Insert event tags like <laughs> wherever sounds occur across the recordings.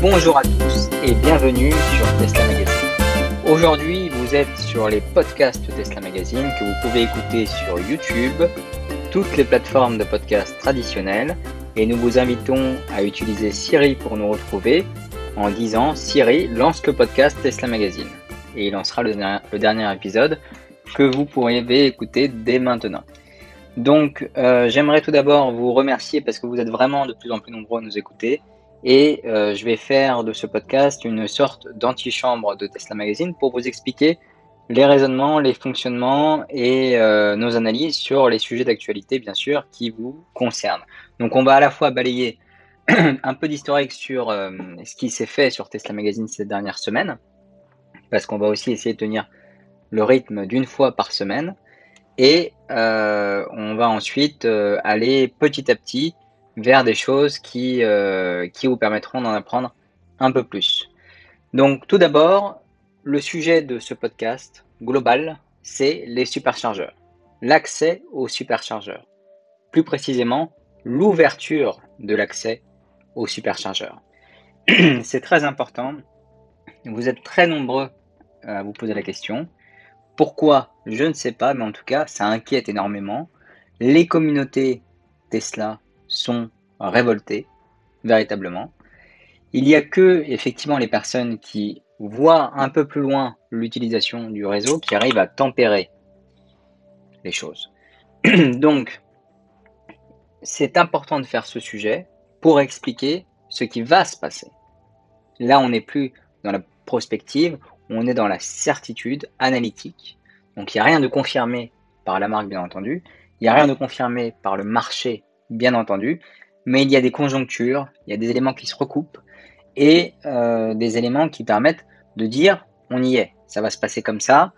Bonjour à tous et bienvenue sur Tesla Magazine. Aujourd'hui, vous êtes sur les podcasts Tesla Magazine que vous pouvez écouter sur YouTube, toutes les plateformes de podcasts traditionnelles et nous vous invitons à utiliser Siri pour nous retrouver en disant Siri lance le podcast Tesla Magazine et il lancera le, le dernier épisode que vous pourrez écouter dès maintenant. Donc, euh, j'aimerais tout d'abord vous remercier parce que vous êtes vraiment de plus en plus nombreux à nous écouter. Et euh, je vais faire de ce podcast une sorte d'antichambre de Tesla Magazine pour vous expliquer les raisonnements, les fonctionnements et euh, nos analyses sur les sujets d'actualité, bien sûr, qui vous concernent. Donc, on va à la fois balayer <clears throat> un peu d'historique sur euh, ce qui s'est fait sur Tesla Magazine ces dernières semaines, parce qu'on va aussi essayer de tenir le rythme d'une fois par semaine. Et on va ensuite aller petit à petit vers des choses qui, euh, qui vous permettront d'en apprendre un peu plus. Donc tout d'abord, le sujet de ce podcast global, c'est les superchargeurs. L'accès aux superchargeurs. Plus précisément, l'ouverture de l'accès aux superchargeurs. <clears throat> c'est très important. Vous êtes très nombreux à vous poser la question. Pourquoi? Je ne sais pas, mais en tout cas, ça inquiète énormément. Les communautés Tesla sont révoltées, véritablement. Il n'y a que, effectivement, les personnes qui voient un peu plus loin l'utilisation du réseau qui arrivent à tempérer les choses. <clears throat> Donc, c'est important de faire ce sujet pour expliquer ce qui va se passer. Là, on n'est plus dans la prospective, on est dans la certitude analytique. Donc il n'y a rien de confirmé par la marque, bien entendu. Il n'y a rien de confirmé par le marché, bien entendu. Mais il y a des conjonctures, il y a des éléments qui se recoupent et euh, des éléments qui permettent de dire on y est, ça va se passer comme ça.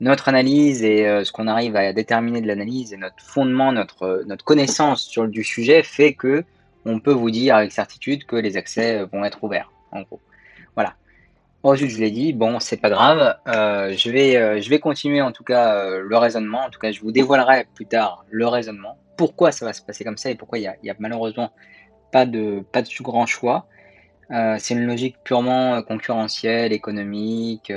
Notre analyse et euh, ce qu'on arrive à déterminer de l'analyse et notre fondement, notre, notre connaissance sur du sujet fait que on peut vous dire avec certitude que les accès vont être ouverts, en gros. Voilà. Ensuite, je l'ai dit, bon, c'est pas grave. Euh, je, vais, euh, je vais continuer en tout cas euh, le raisonnement. En tout cas, je vous dévoilerai plus tard le raisonnement. Pourquoi ça va se passer comme ça et pourquoi il y a, malheureusement pas de, pas de grand choix. c'est une logique purement concurrentielle, économique,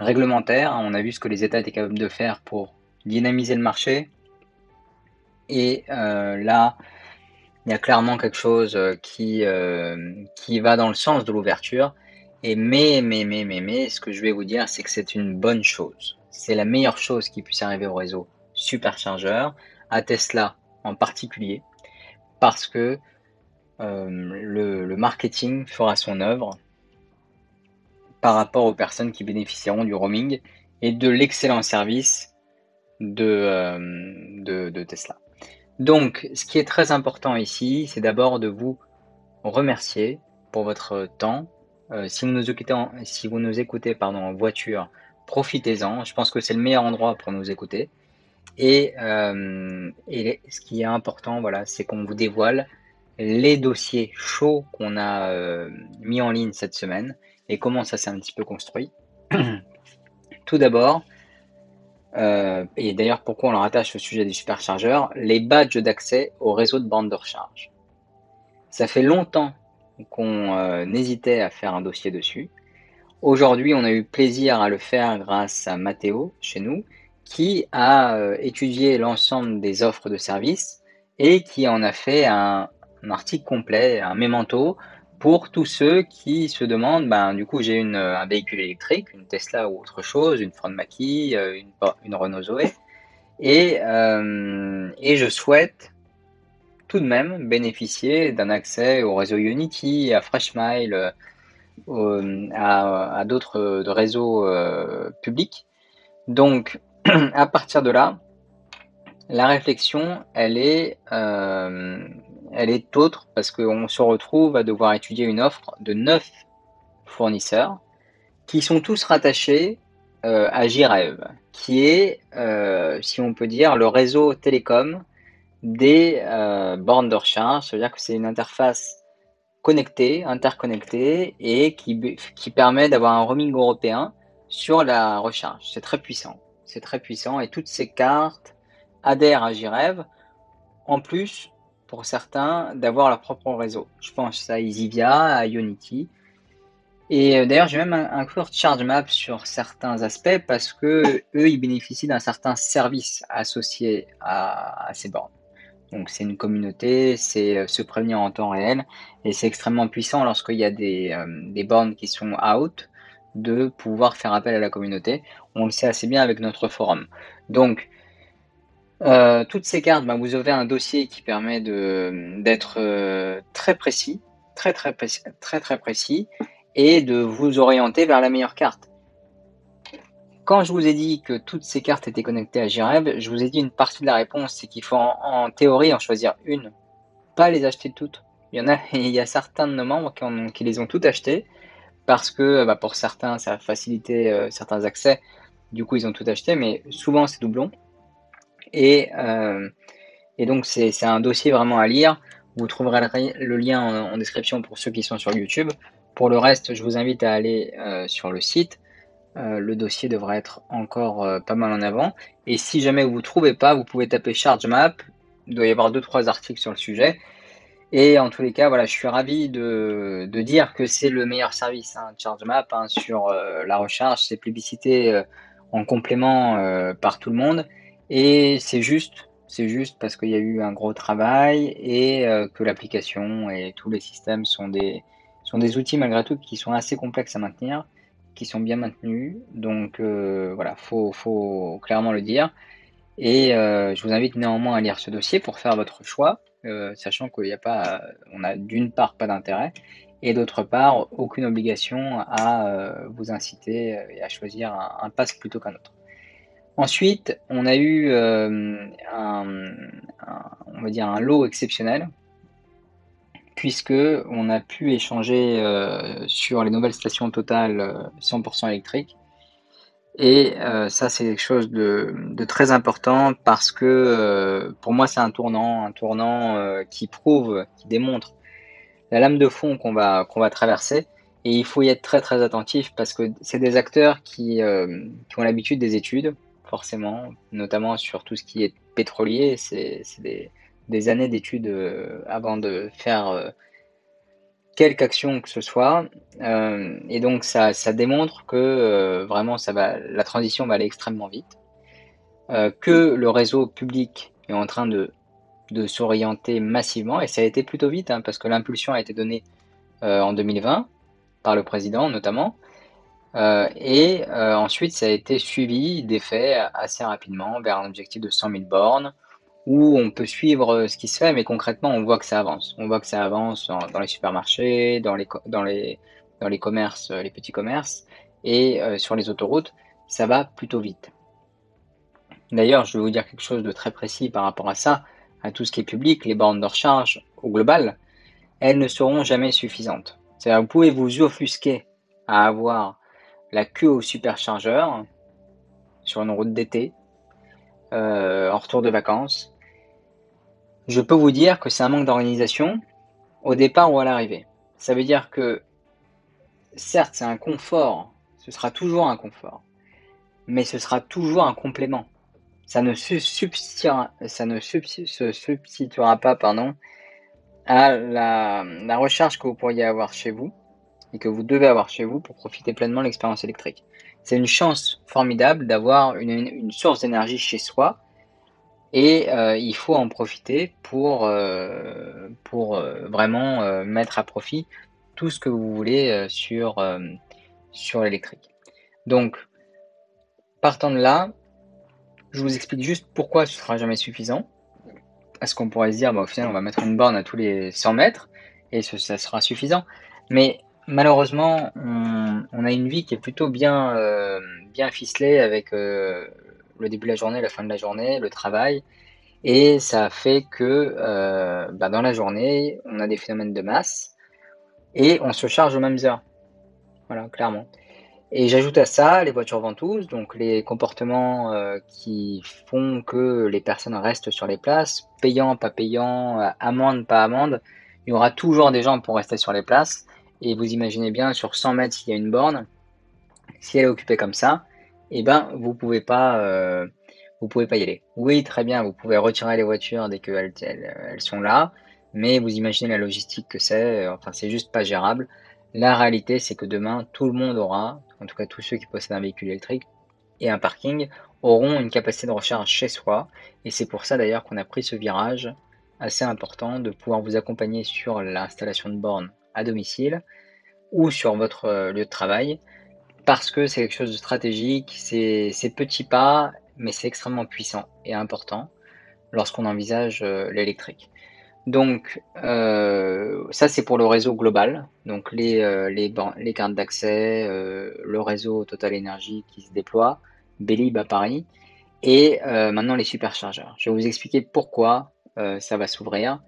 réglementaire. On a vu ce que les États étaient capables de faire pour dynamiser le marché. Et là, il y a clairement quelque chose qui, qui va dans le sens de l'ouverture. Et mais, mais, mais, mais, mais, ce que je vais vous dire, c'est que c'est une bonne chose. C'est la meilleure chose qui puisse arriver au réseau superchargeur, à Tesla en particulier, parce que euh, le, marketing fera son œuvre par rapport aux personnes qui bénéficieront du roaming et de l'excellent service de, euh, Tesla. Donc, ce qui est très important ici, c'est d'abord de vous remercier pour votre temps, euh, si vous nous écoutez, si vous nous écoutez pardon, en voiture, profitez-en. Je pense que c'est le meilleur endroit pour nous écouter. Et, euh, et ce qui est important, voilà, c'est qu'on vous dévoile les dossiers chauds qu'on a euh, mis en ligne cette semaine et comment ça s'est un petit peu construit. <clears throat> Tout d'abord, euh, et d'ailleurs pourquoi on leur attache au sujet des superchargeurs, les badges d'accès au réseau de bande de recharge. Ça fait longtemps qu'on hésitait à faire un dossier dessus. Aujourd'hui, on a eu plaisir à le faire grâce à Mathéo chez nous, qui a euh, étudié l'ensemble des offres de services et qui en a fait un, article complet, un mémento pour tous ceux qui se demandent, ben, du coup, j'ai un véhicule électrique, une Tesla ou autre chose, une Ford Mach-E, euh, une, une Renault Zoé, et, et je souhaite tout de même bénéficier d'un accès au réseau Unity, à Freshmile, euh, à, d'autres réseaux euh, publics. Donc, à partir de là, la réflexion, elle est, euh, elle est autre parce qu'on se retrouve à devoir étudier une offre de neuf fournisseurs qui sont tous rattachés à JREV, qui est, si on peut dire, le réseau télécom des euh, bornes de recharge. Ça veut dire que c'est une interface connectée, interconnectée et qui permet d'avoir un roaming européen sur la recharge. C'est très puissant. C'est très puissant et toutes ces cartes adhèrent à JREV. En plus, pour certains d'avoir leur propre réseau. Je pense à EasyVia, à Unity. Et euh, d'ailleurs, j'ai même inclure ChargeMap sur certains aspects parce que eux, ils bénéficient d'un certain service associé à, ces bornes. Donc, c'est une communauté, c'est euh, se prévenir en temps réel et c'est extrêmement puissant lorsqu'il y a des, euh, des bornes qui sont out de pouvoir faire appel à la communauté. On le sait assez bien avec notre forum. Donc, euh, toutes ces cartes, bah, vous avez un dossier qui permet d'être euh, très précis, très très précis, très très précis, et de vous orienter vers la meilleure carte. Quand je vous ai dit que toutes ces cartes étaient connectées à Jireb, je vous ai dit une partie de la réponse, c'est qu'il faut en, théorie en choisir une, pas les acheter toutes. Il y en a, <laughs> il y a certains de nos membres qui, les ont toutes achetées parce que bah, pour certains, ça a facilité euh, certains accès. Du coup, ils ont tout acheté, mais souvent c'est doublon. Et, euh, donc, c'est un dossier vraiment à lire. Vous trouverez le, lien en, description pour ceux qui sont sur YouTube. Pour le reste, je vous invite à aller euh, sur le site. Euh, le dossier devrait être encore pas mal en avant. Et si jamais vous ne trouvez pas, vous pouvez taper ChargeMap. Il doit y avoir 2-3 articles sur le sujet. Et en tous les cas, voilà, je suis ravi de, de dire que c'est le meilleur service, hein, ChargeMap, hein, sur la recharge. C'est publicité en complément par tout le monde. Et c'est juste, c'est juste parce qu'il y a eu un gros travail et euh, que l'application et tous les systèmes sont des, sont des outils malgré tout qui sont assez complexes à maintenir, qui sont bien maintenus. Donc euh, voilà, faut, faut clairement le dire. Et euh, je vous invite néanmoins à lire ce dossier pour faire votre choix, sachant qu'il n'y a pas, on a d'une part pas d'intérêt et d'autre part aucune obligation à vous inciter à choisir un, un pass plutôt qu'un autre. Ensuite, on a eu euh, un, on va lot exceptionnel, puisque on a pu échanger euh, sur les nouvelles stations totales 100% euh, électriques. Et ça, c'est quelque chose de, très important parce que pour moi, c'est un tournant, un tournant qui prouve, qui démontre la lame de fond qu'on va, qu'on va traverser. Et il faut y être très très attentif parce que c'est des acteurs qui, ont l'habitude des études, forcément, notamment sur tout ce qui est pétrolier. C'est des, années d'études euh, avant de faire euh, quelque action que ce soit. Euh, et donc ça, démontre que vraiment ça va, la transition va aller extrêmement vite. que le réseau public est en train de, de s'orienter massivement, et ça a été plutôt vite, hein, parce que l'impulsion a été donnée en 2020 par le président notamment. Euh, et euh, ensuite, ça a été suivi des faits assez rapidement vers un objectif de 100 000 bornes où on peut suivre euh, ce qui se fait, mais concrètement, on voit que ça avance. On voit que ça avance dans, les supermarchés, dans les, les, dans les commerces, les petits commerces, et sur les autoroutes, ça va plutôt vite. D'ailleurs, je vais vous dire quelque chose de très précis par rapport à ça, à tout ce qui est public, les bornes de recharge au global, elles ne seront jamais suffisantes. C'est-à-dire, vous pouvez vous offusquer à avoir la queue au superchargeur sur une route d'été, euh, en retour de vacances. Je peux vous dire que c'est un manque d'organisation au départ ou à l'arrivée. Ça veut dire que, certes, c'est un confort, ce sera toujours un confort, mais ce sera toujours un complément. Ça ne se substituera, pas pardon, à la, recharge que vous pourriez avoir chez vous et que vous devez avoir chez vous pour profiter pleinement de l'expérience électrique. C'est une chance formidable d'avoir une, source d'énergie chez soi et euh, il faut en profiter pour, euh, euh, vraiment mettre à profit tout ce que vous voulez sur, l'électrique. Donc, partant de là, je vous explique juste pourquoi ce sera jamais suffisant. Parce qu'on pourrait se dire, bah, au final, on va mettre une borne à tous les 100 mètres et ça sera suffisant. Mais malheureusement, on, a une vie qui est plutôt bien, euh, ficelée avec euh, le début de la journée, la fin de la journée, le travail. Et ça fait que euh, bah, dans la journée, on a des phénomènes de masse et on se charge aux mêmes heures. Voilà, clairement. Et j'ajoute à ça les voitures ventouses, donc les comportements qui font que les personnes restent sur les places, payant, pas payant, amende, pas amende. Il y aura toujours des gens pour rester sur les places. Et vous imaginez bien, sur 100 mètres, s'il y a une borne, si elle est occupée comme ça, eh ben, vous pouvez pas, euh, pouvez pas y aller. Oui, très bien, vous pouvez retirer les voitures dès qu'elles elles, sont là. mais vous imaginez la logistique que c'est, enfin c'est juste pas gérable. La réalité, c'est que demain, tout le monde aura, en tout cas tous ceux qui possèdent un véhicule électrique et un parking, auront une capacité de recharge chez soi. Et c'est pour ça d'ailleurs qu'on a pris ce virage assez important de pouvoir vous accompagner sur l'installation de bornes à domicile ou sur votre euh, lieu de travail parce que c'est quelque chose de stratégique, c'est petits pas, mais c'est extrêmement puissant et important lorsqu'on envisage euh, l'électrique. Donc euh, ça c'est pour le réseau global, donc les, les, les cartes d'accès, le réseau Total Energy qui se déploie, Bélib à Paris, et maintenant les superchargeurs. Je vais vous expliquer pourquoi ça va s'ouvrir.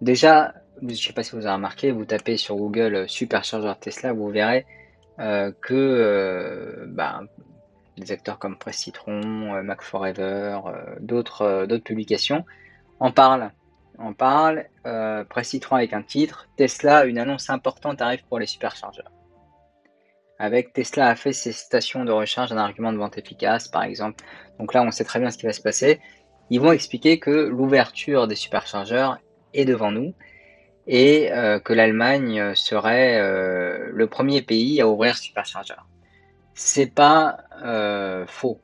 Déjà, je ne sais pas si vous avez remarqué, vous tapez sur Google euh, superchargeur Tesla, vous verrez euh, que euh, bah, des acteurs comme Press Citron, Mac Forever, d'autres publications en parlent. En parlent. Press Citron avec un titre, Tesla, une annonce importante arrive pour les superchargeurs. Avec Tesla a fait ses stations de recharge un argument de vente efficace, par exemple. Donc là, on sait très bien ce qui va se passer. Ils vont expliquer que l'ouverture des superchargeurs est devant nous et euh, que l'Allemagne serait euh, le premier pays à ouvrir superchargeur. C'est pas euh, faux.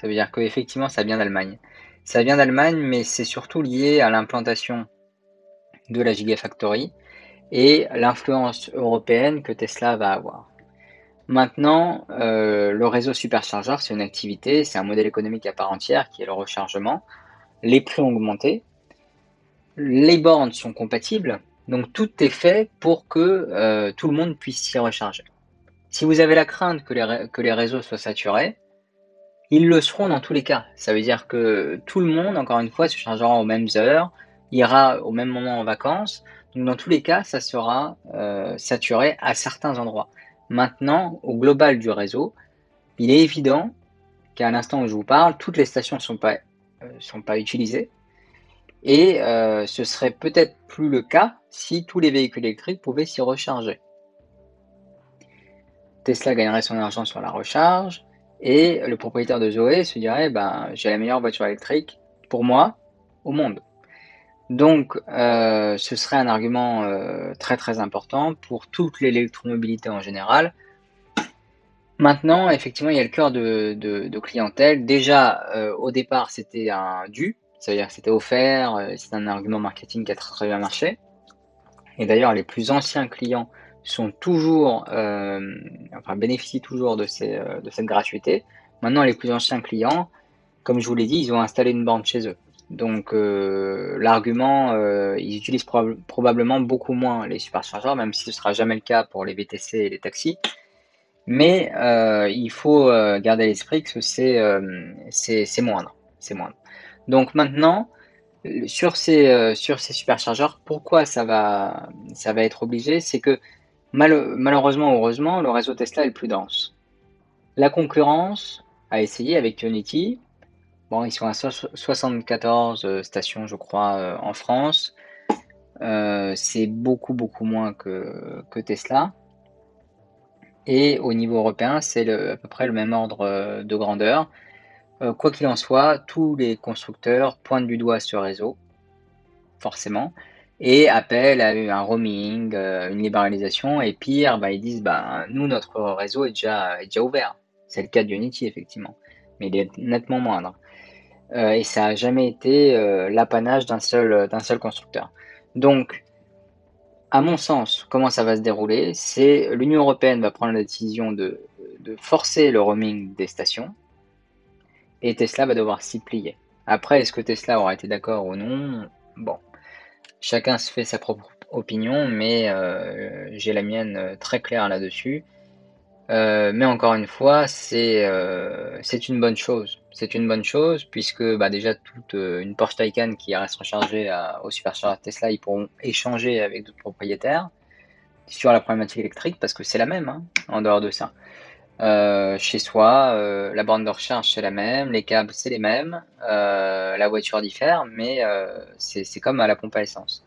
Ça veut dire qu'effectivement, ça vient d'Allemagne. Ça vient d'Allemagne, mais c'est surtout lié à l'implantation de la Gigafactory et l'influence européenne que Tesla va avoir. Maintenant, le réseau superchargeur, c'est une activité, c'est un modèle économique à part entière qui est le rechargement. Les prix ont augmenté, les bornes sont compatibles, donc tout est fait pour que euh, tout le monde puisse s'y recharger. Si vous avez la crainte que les, réseaux soient saturés, ils le seront dans tous les cas. Ça veut dire que tout le monde, encore une fois, se chargera aux mêmes heures, ira au même moment en vacances. Donc dans tous les cas, ça sera euh, saturé à certains endroits. Maintenant, au global du réseau, il est évident qu'à l'instant où je vous parle, toutes les stations ne euh, sont pas utilisées. Et euh, ce serait peut-être plus le cas si tous les véhicules électriques pouvaient s'y recharger. Tesla gagnerait son argent sur la recharge et le propriétaire de Zoé se dirait ben, j'ai la meilleure voiture électrique pour moi au monde. Donc euh, ce serait un argument euh, très très important pour toute l'électromobilité en général. Maintenant, effectivement, il y a le cœur de, de clientèle. Déjà, au départ, c'était un dû, ça veut dire que c'était offert, euh, c'est un argument marketing qui a très, bien marché. Et d'ailleurs, les plus anciens clients sont toujours, euh, enfin, bénéficient toujours euh, de cette gratuité. Maintenant, les plus anciens clients, comme je vous l'ai dit, ils ont installé une borne chez eux. Donc, l'argument, ils utilisent probablement beaucoup moins les superchargeurs, même si ce sera jamais le cas pour les VTC et les taxis. Mais il faut garder à l'esprit que c'est moindre. C'est moindre. Donc maintenant, sur ces, euh, sur ces superchargeurs, pourquoi ça va, ça va être obligé? C'est que malheureusement ou heureusement, le réseau Tesla est le plus dense. La concurrence a essayé avec Unity. Bon, ils sont à 74 euh, stations, je crois, euh, en France. c'est beaucoup, beaucoup moins que, que Tesla. Et au niveau européen, c'est à peu près le même ordre de grandeur. Euh, quoi qu'il en soit, tous les constructeurs pointent du doigt ce réseau, forcément, et appellent à un roaming, euh, une libéralisation, et pire, bah, ils disent bah, nous, notre réseau est déjà, ouvert. C'est le cas d'Unity, effectivement, mais il est nettement moindre. Euh, et ça n'a jamais été l'apanage d'un seul, constructeur. Donc, à mon sens, comment ça va se dérouler C'est l'Union européenne va prendre la décision de forcer le roaming des stations, et Tesla va devoir s'y plier. Après, est-ce que Tesla aura été d'accord ou non? Bon, chacun se fait sa propre opinion, mais euh, j'ai la mienne euh, très claire là-dessus. Euh, mais encore une fois, c'est une bonne chose. C'est une bonne chose puisque bah, déjà toute une Porsche Taycan qui reste rechargée au superchargeur Tesla, ils pourront échanger avec d'autres propriétaires sur la problématique électrique parce que c'est la même hein, en dehors de ça. Euh, chez soi, euh, la borne de recharge c'est la même, les câbles c'est les mêmes, euh, la voiture diffère, mais c'est comme à la pompe à essence.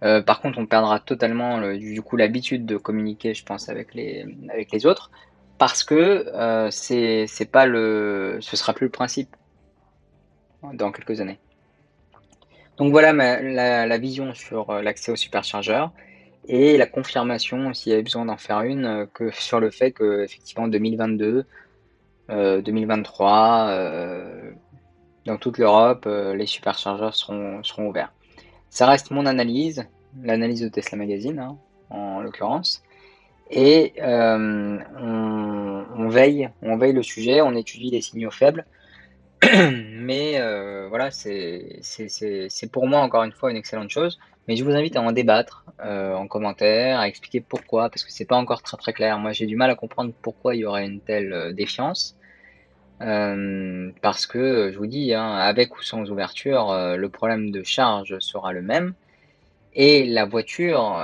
par contre, on perdra totalement du coup l'habitude de communiquer, je pense, avec les, autres, parce que c'est pas le, ce sera plus le principe dans quelques années. Donc voilà la, vision sur l'accès au superchargeur et la confirmation, s'il y avait besoin d'en faire une, euh, que sur le fait que effectivement 2022, 2023, dans toute l'Europe, les superchargeurs seront, ouverts. Ça reste mon analyse, l'analyse de Tesla Magazine hein, en l'occurrence. Et euh, on, veille, on veille le sujet, on étudie les signaux faibles. <clears throat> Mais euh, voilà, c'est pour moi encore une fois une excellente chose. Mais je vous invite à en débattre euh, en commentaire, à expliquer pourquoi, parce que c'est pas encore très très clair. Moi, j'ai du mal à comprendre pourquoi il y aurait une telle défiance. parce que je vous dis, hein, avec ou sans ouverture, le problème de charge sera le même et la voiture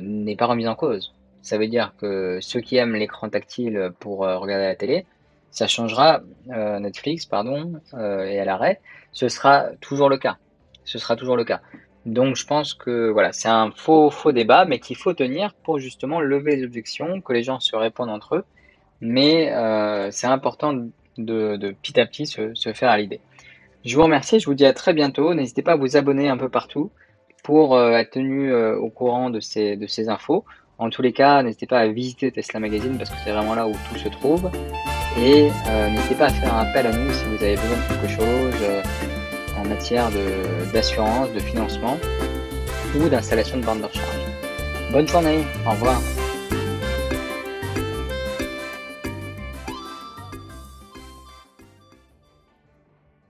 n'est pas remise en cause. Ça veut dire que ceux qui aiment l'écran tactile pour euh, regarder la télé, ça changera euh, Netflix, pardon, euh, et à l'arrêt, ce sera toujours le cas. Ce sera toujours le cas. Donc je pense que voilà, c'est un faux faux débat, mais qu'il faut tenir pour justement lever les objections, que les gens se répondent entre eux. Mais c'est important de, de, petit à petit se, se faire à l'idée. Je vous remercie, je vous dis à très bientôt. N'hésitez pas à vous abonner un peu partout pour être tenu au courant de ces, de ces infos. En tous les cas, n'hésitez pas à visiter Tesla Magazine parce que c'est vraiment là où tout se trouve. Et euh, n'hésitez pas à faire un appel à nous si vous avez besoin de quelque chose euh, en matière d'assurance, de, financement ou d'installation de bande de recharge. Bonne journée, au revoir.